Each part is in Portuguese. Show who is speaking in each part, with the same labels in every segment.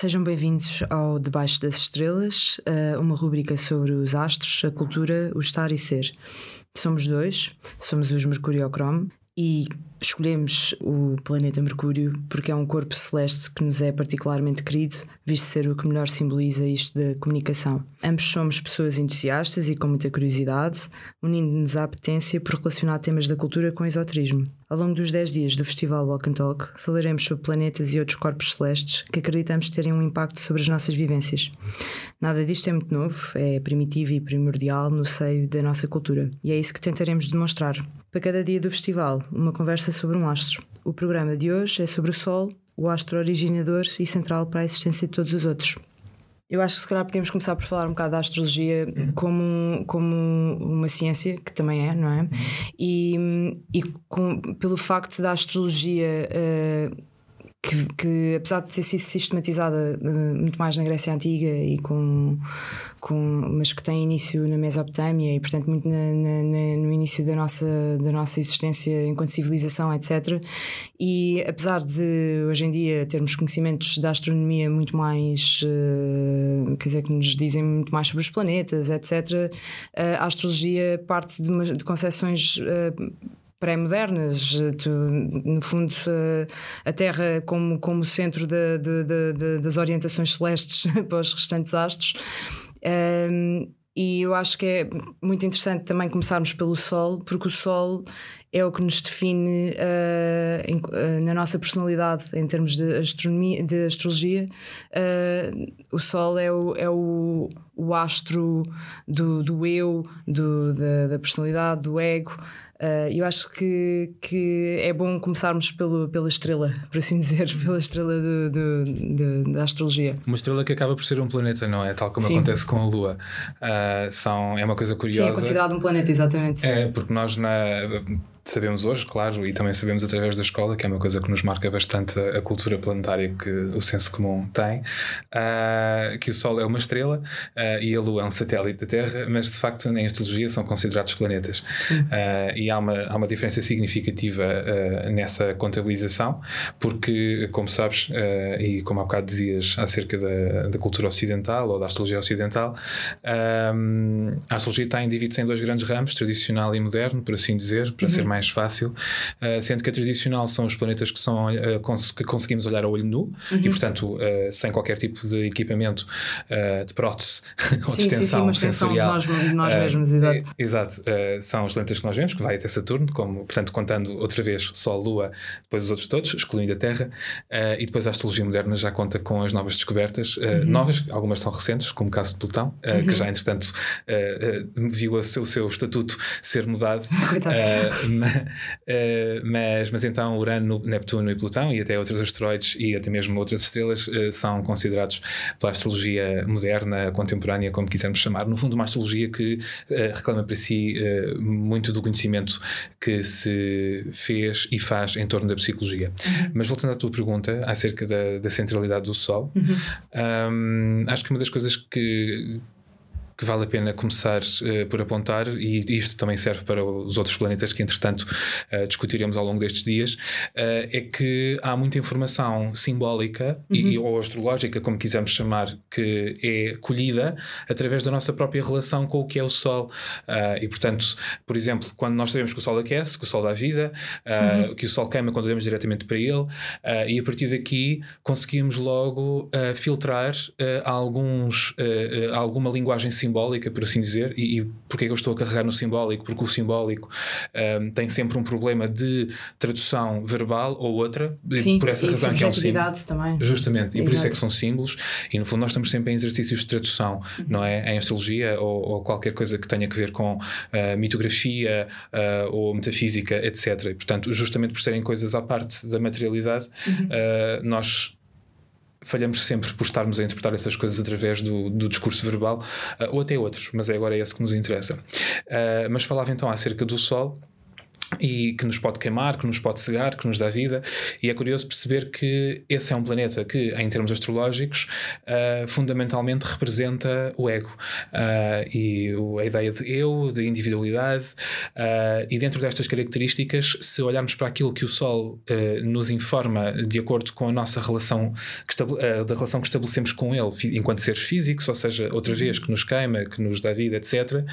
Speaker 1: Sejam bem-vindos ao Debaixo das Estrelas, eh, uma rubrica sobre os astros, a cultura, o estar e ser. Somos dois, somos os Mercuriocrome e escolhemos o planeta Mercúrio porque é um corpo celeste que nos é particularmente querido, visto ser o que melhor simboliza isto da comunicação. Ambos somos pessoas entusiastas e com muita curiosidade, unindo-nos à apetência por relacionar temas da cultura com esoterismo. Ao longo dos 10 dias do Festival Walk and Talk, falaremos sobre planetas e outros corpos celestes que acreditamos terem um impacto sobre as nossas vivências. Nada disto é muito novo, é primitivo e primordial no seio da nossa cultura, e é isso que tentaremos demonstrar. Para cada dia do festival, uma conversa sobre um astro. O programa de hoje é sobre o Sol, o astro originador e central para a existência de todos os outros. Eu acho que se calhar podemos começar por falar um bocado da astrologia uhum. como, como uma ciência, que também é, não é? Uhum. E, e com, pelo facto da astrologia. Uh, que, que, apesar de ter sido sistematizada uh, muito mais na Grécia Antiga e com, com mas que tem início na Mesopotâmia e portanto muito na, na, no início da nossa da nossa existência enquanto civilização etc e apesar de hoje em dia termos conhecimentos da astronomia muito mais uh, quer dizer que nos dizem muito mais sobre os planetas etc uh, a astrologia parte de, de concepções pré-modernas, no fundo a Terra como, como centro de, de, de, das orientações celestes para os restantes astros. Um, e eu acho que é muito interessante também começarmos pelo Sol, porque o Sol é o que nos define uh, em, uh, na nossa personalidade em termos de, astronomia, de astrologia. Uh, o Sol é o, é o, o astro do, do eu, do, da, da personalidade, do ego. Eu acho que, que é bom começarmos pelo, pela estrela, por assim dizer, pela estrela do, do, do, da astrologia.
Speaker 2: Uma estrela que acaba por ser um planeta, não é? Tal como Sim. acontece com a Lua. São, é uma coisa curiosa. Sim, é
Speaker 1: considerado um planeta, exatamente.
Speaker 2: É, porque nós na sabemos hoje, claro, e também sabemos através da escola, que é uma coisa que nos marca bastante a, a cultura planetária que o senso comum tem, uh, que o Sol é uma estrela uh, e a Lua é um satélite da Terra, mas de facto em astrologia são considerados planetas. Uh, e há uma, há uma diferença significativa nessa contabilização, porque, como sabes, e como há bocado dizias acerca da, da cultura ocidental ou da astrologia ocidental, a astrologia está dividida em dois grandes ramos, tradicional e moderno, por assim dizer, para uhum. ser mais mais fácil, uh, sendo que a tradicional são os planetas que, são, uh, cons que conseguimos olhar a olho nu uhum. e, portanto, uh, sem qualquer tipo de equipamento de prótese ou sim, extensão, sim, sim, sensorial.
Speaker 1: De nós, de nós mesmos, exato.
Speaker 2: exato são os planetas que nós vemos, que vai até Saturno, como, portanto, contando outra vez Sol, Lua, depois os outros todos, excluindo a Terra, e depois a astrologia moderna já conta com as novas descobertas, uhum. novas, algumas são recentes, como o caso de Plutão, uhum. que já, entretanto, viu o seu, o seu estatuto ser mudado. uh, mas, mas então Urano, Neptuno e Plutão, e até outros asteroides e até mesmo outras estrelas, uh, são considerados pela astrologia moderna, contemporânea, como quisermos chamar. No fundo, uma astrologia que uh, reclama para si muito do conhecimento que se fez e faz em torno da psicologia. Uhum. Mas voltando à tua pergunta acerca da, da centralidade do Sol, uhum. um, acho que uma das coisas que que vale a pena começar uh, por apontar, e isto também serve para os outros planetas que, entretanto, uh, discutiremos ao longo destes dias, uh, é que há muita informação simbólica uhum. e, ou astrológica, como quisermos chamar, que é colhida através da nossa própria relação com o que é o Sol. e, portanto, por exemplo, quando nós sabemos que o Sol aquece, que o Sol dá vida, uhum. que o Sol queima quando olhamos diretamente para ele, e a partir daqui conseguimos logo filtrar alguns, alguma linguagem simbólica simbólica, por assim dizer, e, e porque é que eu estou a carregar no simbólico? Porque o simbólico um, tem sempre um problema de tradução verbal ou outra,
Speaker 1: Sim,
Speaker 2: por essa razão que é um
Speaker 1: símbolo. também.
Speaker 2: Justamente, e por isso é que são símbolos, e no fundo nós estamos sempre em exercícios de tradução, uhum. não é? Em astrologia ou, ou, qualquer coisa que tenha que ver com uh, mitografia uh, ou metafísica, etc. E, portanto, justamente por serem coisas à parte da materialidade, uhum. uh, nós falhamos sempre por estarmos a interpretar essas coisas através do, do discurso verbal, uh, ou até outros, mas é agora esse que nos interessa. Uh, mas falava então acerca do Sol. E que nos pode queimar, que nos pode cegar, que nos dá vida. E é curioso perceber que esse é um planeta que, em termos astrológicos, uh, fundamentalmente representa o ego uh, e a ideia de eu, de individualidade. Uh, e dentro destas características, se olharmos para aquilo que o Sol nos informa de acordo com a nossa relação, da relação que estabelecemos com ele enquanto seres físicos, ou seja, outra vez que nos queima, que nos dá vida, etc.,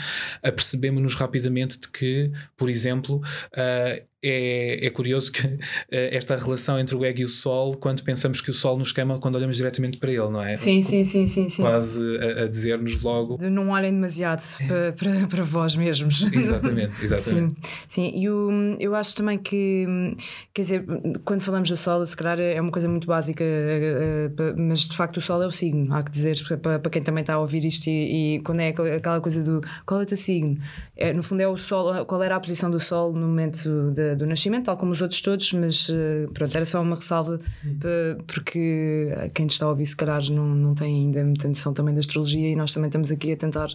Speaker 2: apercebemos-nos rapidamente de que, por exemplo, uh, é, é curioso que uh, esta relação entre o ego e o sol, quando pensamos que o sol nos queima quando olhamos diretamente para ele, não é?
Speaker 1: Sim, sim, sim, sim. sim.
Speaker 2: Quase a, a dizer-nos logo.
Speaker 1: De não olhem demasiado para, para, para vós mesmos.
Speaker 2: Exatamente, exatamente.
Speaker 1: Sim, sim. E o, eu acho também que, quer dizer, quando falamos do sol, se calhar é uma coisa muito básica, eh, eh, mas de facto o sol é o signo, há que dizer para, para quem também está a ouvir isto e, e quando é aquela coisa do qual é o teu signo? É, no fundo é o sol, qual era a posição do sol no momento de, do nascimento, tal como os outros todos, mas uh, pronto, era só uma ressalva porque quem está a ouvir, se calhar, não, não tem ainda muita noção também da astrologia e nós também estamos aqui a tentar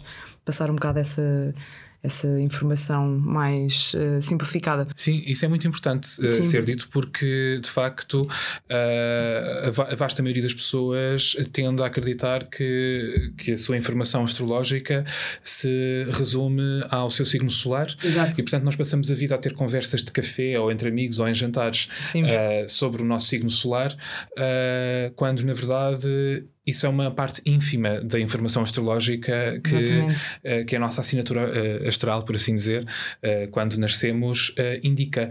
Speaker 1: passar um bocado essa essa informação mais uh, simplificada.
Speaker 2: Sim, isso é muito importante uh, ser dito porque, de facto, uh, a vasta maioria das pessoas tende a acreditar que, que a sua informação astrológica se resume ao seu signo solar.
Speaker 1: Exato.
Speaker 2: E, portanto, nós passamos a vida a ter conversas de café ou entre amigos ou em jantares sobre o nosso signo solar, quando, na verdade, isso é uma parte ínfima da informação astrológica que, uh, que a nossa assinatura uh, astral, por assim dizer, uh, quando nascemos, indica.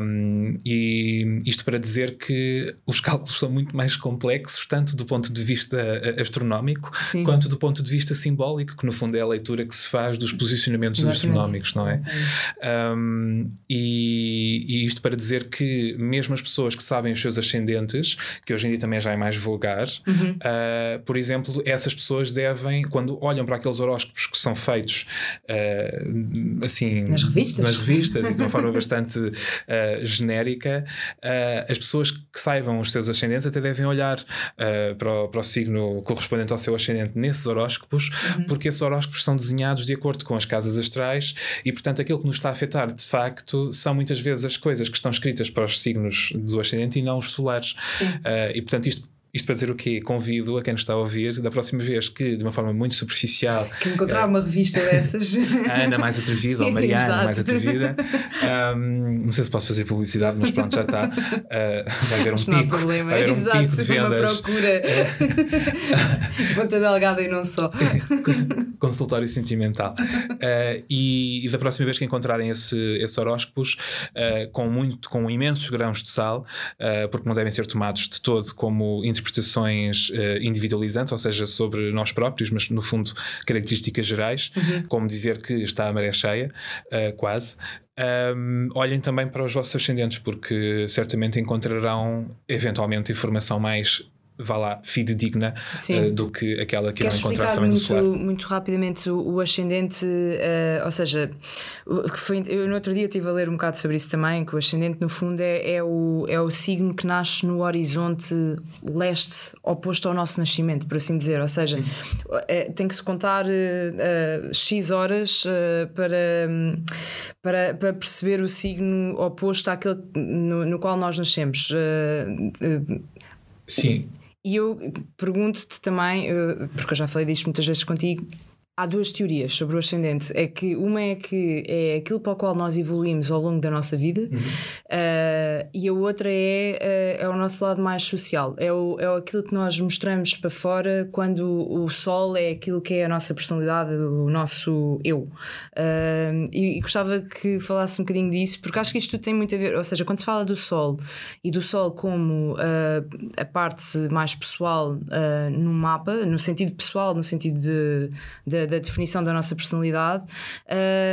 Speaker 2: Um, e isto para dizer que os cálculos são muito mais complexos, tanto do ponto de vista astronómico, Sim. quanto do ponto de vista simbólico, que no fundo é a leitura que se faz dos posicionamentos Exatamente. astronómicos, não é? Um, e, e, isto para dizer que mesmo as pessoas que sabem os seus ascendentes, que hoje em dia também já é mais vulgar,
Speaker 1: uhum
Speaker 2: Uh, por exemplo, essas pessoas devem, quando olham para aqueles horóscopos que são feitos uh, assim
Speaker 1: nas revistas,
Speaker 2: nas revistas e de uma forma bastante uh, genérica, as pessoas que saibam os seus ascendentes até devem olhar para o, para, o, signo correspondente ao seu ascendente nesses horóscopos, uhum. porque esses horóscopos são desenhados de acordo com as casas astrais e, portanto, aquilo que nos está a afetar de facto são muitas vezes as coisas que estão escritas para os signos do ascendente e não os solares. e, portanto, isto isto para dizer o quê? Convido a quem nos está a ouvir, da próxima vez que, de uma forma muito superficial.
Speaker 1: Que encontrar uh, uma revista dessas.
Speaker 2: A Ana mais atrevida, ou Mariana mais atrevida. Um, não sei se posso fazer publicidade, mas pronto, já está. Uh, vai haver um pico. Não há problema. Vai haver Exato, um pico de vendas.
Speaker 1: Uma procura. Ponta delgada e não só.
Speaker 2: Consultório sentimental. Uh, e, e, da próxima vez que encontrarem esse, esses horóscopos, com, muito, com imensos grãos de sal, porque não devem ser tomados de todo como interpretações uh, individualizantes, ou seja, sobre nós próprios, mas no fundo características gerais, uhum. como dizer que está a maré cheia, uh, quase. Um, olhem também para os vossos ascendentes, porque certamente encontrarão eventualmente informação mais vá lá, fidedigna uh, do que aquela que Queres irão encontrar também
Speaker 1: muito,
Speaker 2: no solar.
Speaker 1: muito rapidamente o, o ascendente, uh, ou seja, que foi, eu no outro dia estive a ler um bocado sobre isso também, que o ascendente no fundo é, é, o, é o signo que nasce no horizonte leste oposto ao nosso nascimento, por assim dizer, ou seja, é, tem que se contar X horas para, para, para perceber o signo oposto àquele no, no qual nós nascemos.
Speaker 2: Sim.
Speaker 1: E eu pergunto-te também, eh, porque eu já falei disto muitas vezes contigo, há duas teorias sobre o ascendente. É que uma é que é aquilo para o qual nós evoluímos ao longo da nossa vida, uhum. uh, e a outra é, uh, é o nosso lado mais social. É, o, é aquilo que nós mostramos para fora quando o, sol é aquilo que é a nossa personalidade, o nosso eu. Uh, e, e, gostava que falasse um bocadinho disso, porque acho que isto tem muito a ver. Ou seja, quando se fala do sol e do sol como a parte mais pessoal no mapa, no sentido pessoal, no sentido de, de da, definição da nossa personalidade.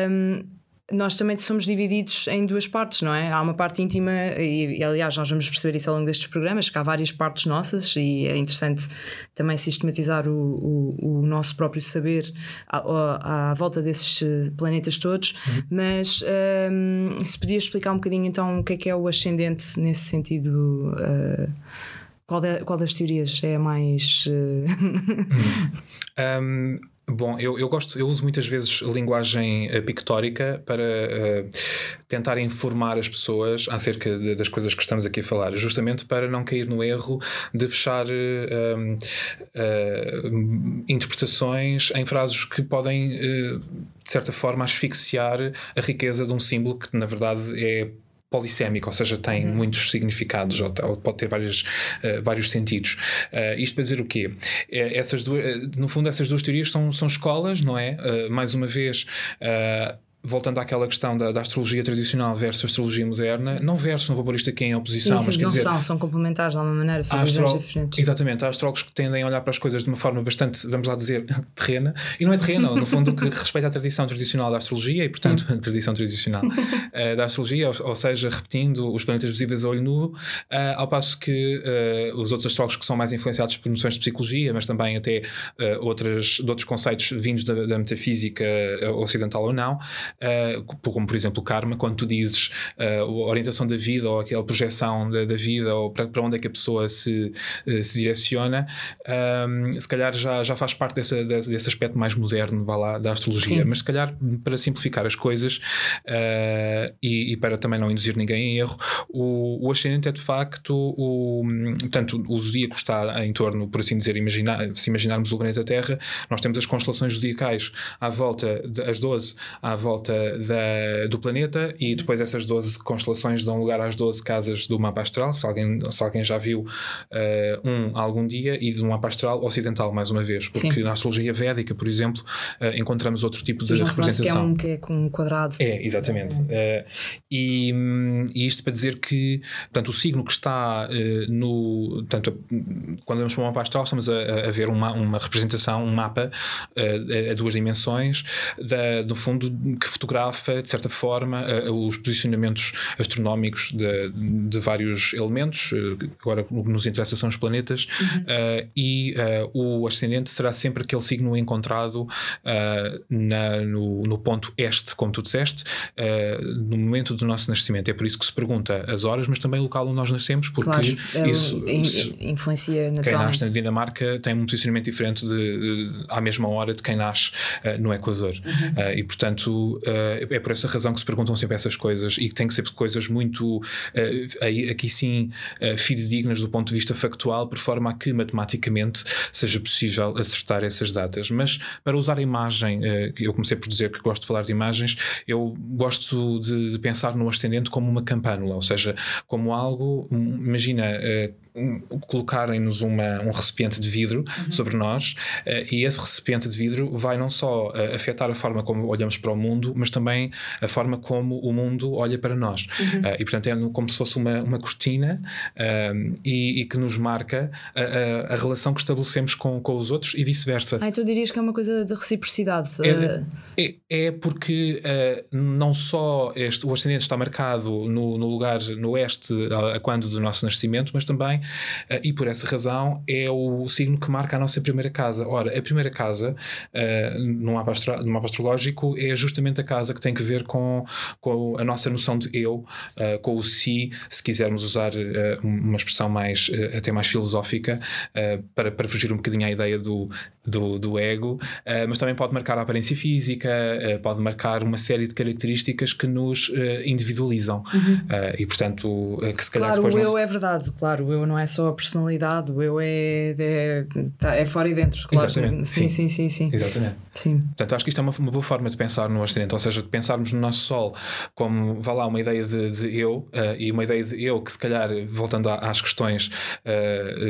Speaker 1: Um, nós também somos divididos em duas partes, não é? Há uma parte íntima, e, aliás, nós vamos perceber isso ao longo destes programas, que há várias partes nossas, e é interessante também sistematizar o, o, o nosso próprio saber à, à, volta desses eh, planetas todos. Uhum. Mas um, se podia explicar um bocadinho então o que é que é o ascendente nesse sentido. Uh, qual, qual das teorias é a mais. Uh...
Speaker 2: um Bom, eu, eu gosto, eu uso muitas vezes linguagem uh, pictórica para uh, tentar informar as pessoas acerca de, das coisas que estamos aqui a falar, justamente para não cair no erro de fechar uh, interpretações em frases que podem, de certa forma, asfixiar a riqueza de um símbolo que, na verdade, é polissémico, ou seja, tem uhum. muitos significados, ou, ou, pode ter vários, uh, vários sentidos. Uh, isto para dizer o quê? É, essas duas, no fundo, essas duas teorias são, são escolas, não é? Uh, mais uma vez voltando àquela questão da, da, astrologia tradicional versus a astrologia moderna, não verso, não vou pôr isto aqui em oposição,
Speaker 1: sim, sim,
Speaker 2: mas quer
Speaker 1: não
Speaker 2: dizer,
Speaker 1: são, são complementares de alguma maneira, são visões diferentes.
Speaker 2: Exatamente, há astrólogos que tendem a olhar para as coisas de uma forma bastante, vamos lá dizer, terrena, e não é terrena, no fundo, que respeita a tradição tradicional da astrologia e, portanto, a tradição tradicional uh, da astrologia, ou, ou, seja, repetindo os planetas visíveis a olho nu, uh, ao passo que uh, os outros astrólogos que são mais influenciados por noções de psicologia, mas também até outras, de outros conceitos vindos da, da metafísica ocidental ou não, como por exemplo o karma, quando tu dizes uh, a orientação da vida ou aquela projeção da, da vida ou para, para onde é que a pessoa se, uh, se direciona, um, se calhar já, já faz parte dessa, desse aspecto mais moderno vá lá, da astrologia. Sim. Mas se calhar para simplificar as coisas uh, e, e, para também não induzir ninguém em erro, o, o ascendente é de facto o, portanto, o zodíaco está em torno, por assim dizer, imaginar, se imaginarmos o planeta Terra, nós temos as constelações zodiacais à volta, de, as 12 à volta da do planeta e depois essas 12 constelações dão lugar às 12 casas do mapa astral, se alguém, se alguém já viu uh, um algum dia, e do mapa astral ocidental, mais uma vez, porque Sim. na astrologia védica, por exemplo, uh, encontramos outro tipo de representação. Que é
Speaker 1: um que é com um quadrado.
Speaker 2: É, exatamente. Uh, e, e, isto para dizer que portanto, o signo que está no. Portanto, quando vamos para o mapa astral, estamos a, a ver uma, uma representação, um mapa a, a duas dimensões, da, no fundo, que fotografa, de certa forma, uh, os posicionamentos astronómicos de, de vários elementos, uh, agora o que nos interessa são os planetas, uhum. uh, e o ascendente será sempre aquele signo encontrado na, no, no, ponto este, como tu disseste, no momento do nosso nascimento. É por isso que se pergunta as horas, mas também o local onde nós nascemos, porque claro, é isso
Speaker 1: influencia naturalmente.
Speaker 2: Quem nasce na Dinamarca tem um posicionamento diferente de, de, à mesma hora de quem nasce no Equador. Uhum. e portanto, é por essa razão que se perguntam sempre essas coisas e que têm que ser coisas muito, uh, aqui sim, uh, fidedignas do ponto de vista factual, por forma a que matematicamente seja possível acertar essas datas. Mas para usar a imagem, uh, eu comecei por dizer que gosto de falar de imagens, eu gosto de, de pensar no ascendente como uma campânula, ou seja, como algo, imagina colocarem-nos um recipiente de vidro uhum. sobre nós uh, e esse recipiente de vidro vai não só uh, afetar a forma como olhamos para o mundo, mas também a forma como o mundo olha para nós. Uhum. Uh, e portanto é como se fosse uma, uma cortina e, e, que nos marca a, a, a, relação que estabelecemos com, com os outros e vice-versa.
Speaker 1: Ah, então dirias que é uma coisa de reciprocidade.
Speaker 2: É, é, é porque não só este, o ascendente está marcado no, no lugar no oeste a quando do nosso nascimento, mas também uh, e por essa razão é o signo que marca a nossa primeira casa. Ora, a primeira casa, uh, no, mapa no mapa astrológico, é justamente a casa que tem que ver com, com a nossa noção de eu, uh, com o si, se quisermos usar uma expressão mais, até mais filosófica, para, para fugir um bocadinho à ideia do, do, do ego, uh, mas também pode marcar a aparência física, uh, pode marcar uma série de características que nos uh, individualizam. Uhum. e portanto, que se calhar
Speaker 1: claro,
Speaker 2: depois.
Speaker 1: o eu não... é verdade, claro, o eu não é só a personalidade, o eu é, é, tá, é fora e dentro, claro. Exatamente. Sim, sim, sim, sim.
Speaker 2: Exatamente.
Speaker 1: Sim.
Speaker 2: Portanto, acho que isto é uma, uma boa forma de pensar no ascendente, ou seja, de pensarmos no nosso Sol como, vá lá, uma ideia de, de eu e uma ideia de eu que, se calhar, voltando às questões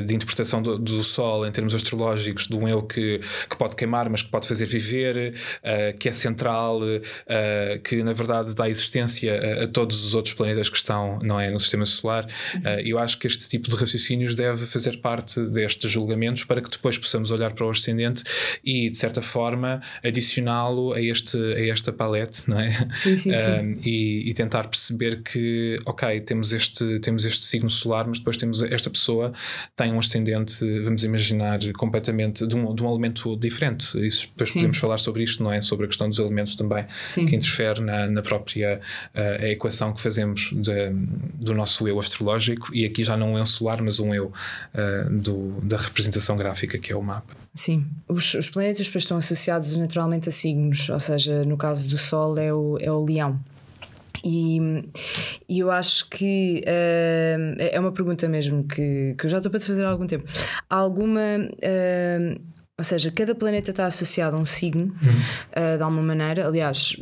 Speaker 2: de interpretação do, do Sol em termos astrológicos, de um eu que que, pode queimar, mas que pode fazer viver, uh, que é central, uh, que na verdade dá existência a, a, todos os outros planetas que estão não é, no sistema solar. Uh, eu acho que este tipo de raciocínios deve fazer parte destes julgamentos para que depois possamos olhar para o ascendente e, de certa forma, adicioná-lo a, este, a esta palete, não é?
Speaker 1: Sim, sim, sim.
Speaker 2: E, e, tentar perceber que, ok, temos este, temos este signo solar, mas depois temos esta pessoa tem um ascendente, vamos imaginar, completamente de um, de um elemento diferente. Isso, depois Sim. podemos falar sobre isto, não é? Sobre a questão dos elementos também, Sim. que interfere na, na própria uh, equação que fazemos de, do nosso eu astrológico. E aqui já não é um solar, par, mas um eu uh, do, da representação gráfica que é o mapa.
Speaker 1: Sim, os, os planetas depois estão associados naturalmente a signos, ou seja, no caso do Sol é o, é o leão. E, e eu acho que uh, é uma pergunta mesmo que, que eu já estou para te fazer há algum tempo. Há alguma. Uh, ou seja, cada planeta está associado a um signo, uhum. uh, de alguma maneira. Aliás,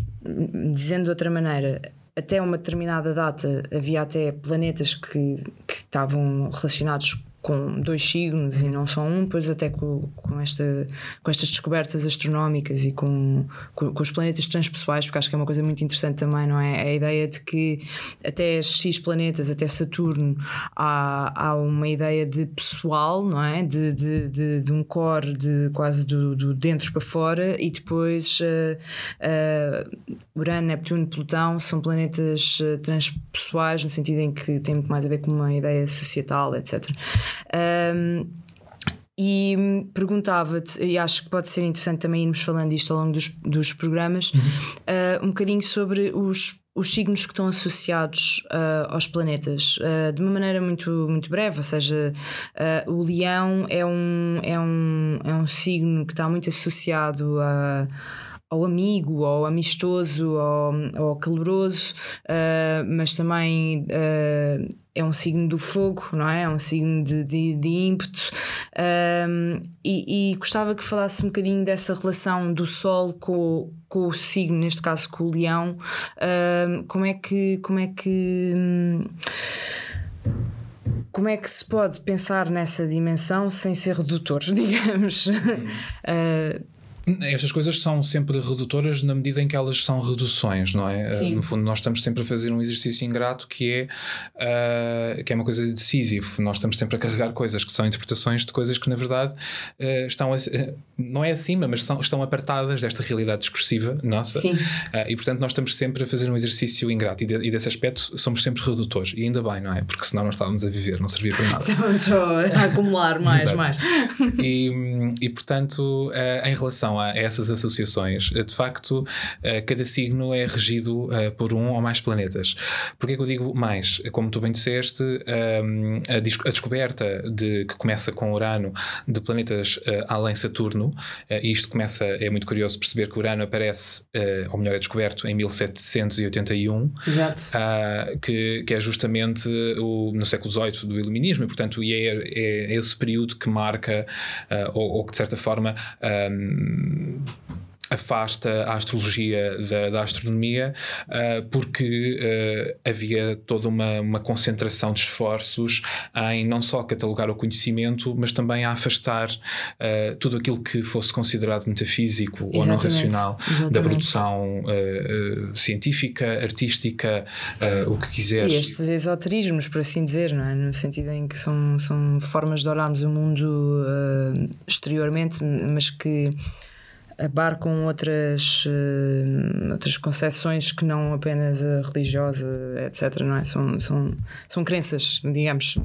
Speaker 1: dizendo de outra maneira, até uma determinada data havia até planetas que, que estavam relacionados com dois signos e não só um, pois até com, com, esta, com estas descobertas astronómicas e com, com, com, os planetas transpessoais, porque acho que é uma coisa muito interessante também, não é? A ideia de que até X planetas, até Saturno, há, há uma ideia de pessoal, não é? De, de, de, de um core de quase do, do dentro para fora e depois uh, uh, Urano, Neptuno, Plutão são planetas uh, transpessoais no sentido em que têm muito mais a ver com uma ideia societal, etc. Um, e perguntava-te, e acho que pode ser interessante também irmos falando isto ao longo dos, dos programas, uhum. uh, um bocadinho sobre os, os signos que estão associados uh, aos planetas, uh, de uma maneira muito, muito breve, ou seja, o leão é um, é, um, é um signo que está muito associado a ao amigo, ao amistoso, ao, ao caloroso, uh, mas também uh, é um signo do fogo, não é? É um signo de, de, de ímpeto. Um, e, e, gostava que falasse um bocadinho dessa relação do Sol com, com o signo, neste caso com o Leão. Um, como é que. Como é que hum, como é que se pode pensar nessa dimensão sem ser redutor, digamos? uh,
Speaker 2: estas coisas são sempre redutoras na medida em que elas são reduções, não é? Sim. No fundo, nós estamos sempre a fazer um exercício ingrato que é, uh, que é uma coisa decisiva. Nós estamos sempre a carregar coisas que são interpretações de coisas que, na verdade, uh, estão, uh, não é acima, mas são, estão apartadas desta realidade discursiva nossa. Sim. e, portanto, nós estamos sempre a fazer um exercício ingrato. E, de, e, desse aspecto, somos sempre redutores. E ainda bem, não é? Porque senão não estávamos a viver, não servia para nada.
Speaker 1: Estávamos só a acumular mais, mais.
Speaker 2: E, e portanto, em relação a essas associações, eh, de facto, eh, cada signo é regido eh, por um ou mais planetas. Porquê que eu digo mais? Como tu bem disseste, ehm, a descoberta de, que começa com Urano de planetas além Saturno, e isto começa, é muito curioso perceber que Urano aparece, ou melhor, é descoberto em 1781, Exato. Que, que é justamente o, no século XVIII do Iluminismo, e portanto é, é, é esse período que marca, ou, ou que de certa forma um, afasta a astrologia da, da astronomia uh, porque uh, havia toda uma, uma concentração de esforços em não só catalogar o conhecimento, mas também a afastar uh, tudo aquilo que fosse considerado metafísico Exatamente. ou não racional Exatamente. da produção científica, artística, o que quiseres.
Speaker 1: E estes esoterismos, por assim dizer, não é? no sentido em que são, são formas de olharmos o mundo exteriormente, mas que abarcam outras, uh, outras concepções que não apenas a religiosa, etc. Não é? são, são, são crenças, digamos.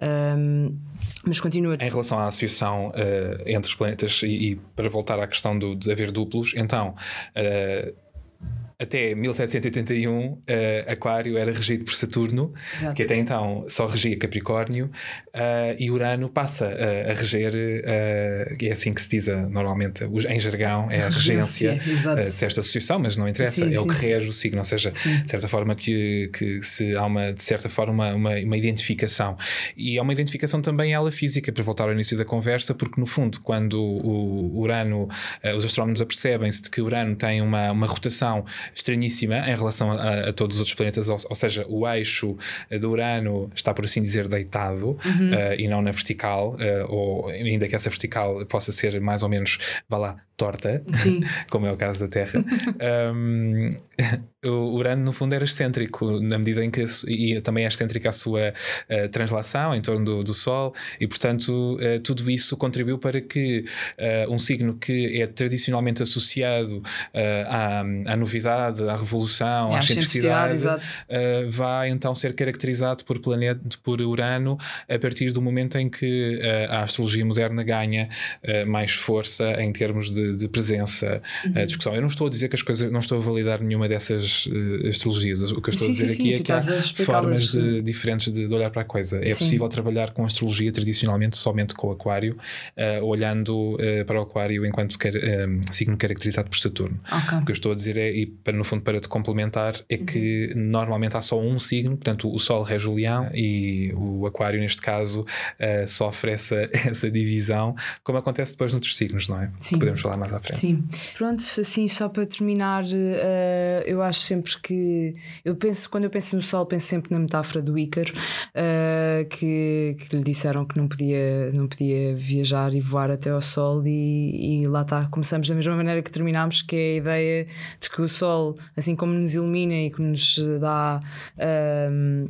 Speaker 1: Um, mas continua.
Speaker 2: Em relação à associação uh, entre os planetas, e, e, para voltar à questão do, de haver duplos, então. Uh, até 1781, uh, Aquário era regido por Saturno, Exato. que até então só regia Capricórnio, uh, e Urano passa uh, a reger, é assim que se diz normalmente em jargão, é a regência de esta associação, mas não interessa, sim, é sim. o que rege o signo, ou seja, sim. de certa forma que, que se há uma, de certa forma, uma, uma, uma identificação. E é uma identificação também ela física, para voltar ao início da conversa, porque no fundo, quando o Urano, os astrónomos apercebem-se de que Urano tem uma, uma rotação estranhíssima em relação a, a todos os outros planetas, ou, ou, seja, o eixo do Urano está, por assim dizer, deitado uhum. uh, e não na vertical, uh, ou ainda que essa vertical possa ser mais ou menos, vá lá, torta, como é o caso da Terra. um, o Urano, no fundo, era excêntrico, na medida em que. e também é excêntrica a sua uh, translação em torno do, do, Sol, e portanto, uh, tudo isso contribuiu para que uh, um signo que é tradicionalmente associado à, à, novidade, à revolução, é à excentricidade, vai então ser caracterizado por, planeta, por Urano a partir do momento em que a astrologia moderna ganha mais força em termos de de, de presença, uhum. discussão. Eu não estou a dizer que as coisas, não estou a validar nenhuma dessas uh, astrologias. O que eu estou sim, a dizer sim, aqui sim, é que há formas de, diferentes de, de, olhar para a coisa. É possível trabalhar com astrologia tradicionalmente somente com o Aquário, uh, olhando uh, para o Aquário enquanto car signo caracterizado por Saturno. Okay. O que eu estou a dizer é, e para, no fundo para te complementar, é uhum. que normalmente há só um signo, portanto o Sol rege o Leão e o Aquário, neste caso, sofre essa, essa divisão, como acontece depois noutros signos, não é? Sim. Que podemos falar mais à frente.
Speaker 1: Sim. Pronto, assim, só para terminar, uh, eu acho sempre que. Eu penso, quando eu penso no Sol, penso sempre na metáfora do Ícaro, uh, que, que lhe disseram que não podia, não podia viajar e voar até ao Sol, e, e lá está. Começamos da mesma maneira que terminamos, que é a ideia de que o Sol, assim como nos ilumina e que nos dá. Uh,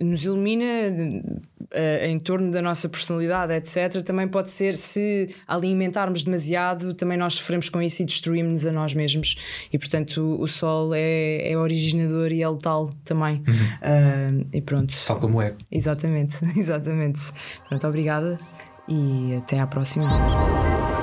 Speaker 1: nos ilumina uh, em torno da nossa personalidade, etc., também pode ser se alimentarmos demasiado, também nós sofremos com isso e destruímos-nos a nós mesmos. E portanto o, o Sol é, é originador e é letal também. Uhum. Uh, e pronto.
Speaker 2: Tal como é.
Speaker 1: Exatamente, exatamente. Pronto, obrigada e até à próxima.